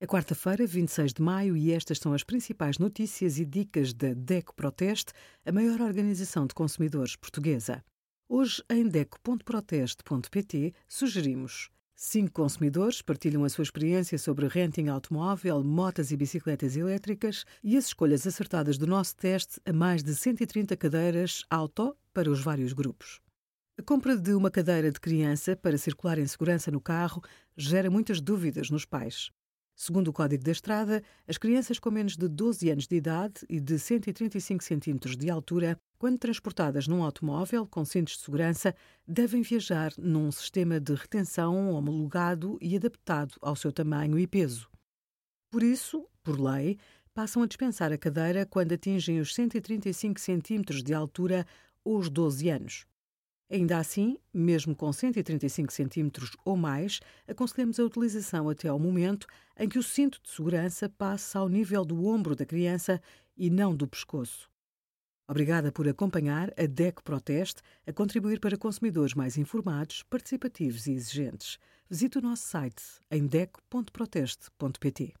É quarta-feira, 26 de maio, e estas são as principais notícias e dicas da DECO Proteste, a maior organização de consumidores portuguesa. Hoje, em DECO.proteste.pt, sugerimos Cinco consumidores partilham a sua experiência sobre renting automóvel, motas e bicicletas elétricas e as escolhas acertadas do nosso teste a mais de 130 cadeiras auto para os vários grupos. A compra de uma cadeira de criança para circular em segurança no carro gera muitas dúvidas nos pais. Segundo o Código da Estrada, as crianças com menos de 12 anos de idade e de 135 cm de altura, quando transportadas num automóvel com cintos de segurança, devem viajar num sistema de retenção homologado e adaptado ao seu tamanho e peso. Por isso, por lei, passam a dispensar a cadeira quando atingem os 135 cm de altura ou os 12 anos. Ainda assim, mesmo com 135 cm ou mais, aconselhamos a utilização até ao momento em que o cinto de segurança passe ao nível do ombro da criança e não do pescoço. Obrigada por acompanhar a DEC Proteste a contribuir para consumidores mais informados, participativos e exigentes. Visite o nosso site em dec.proteste.pt.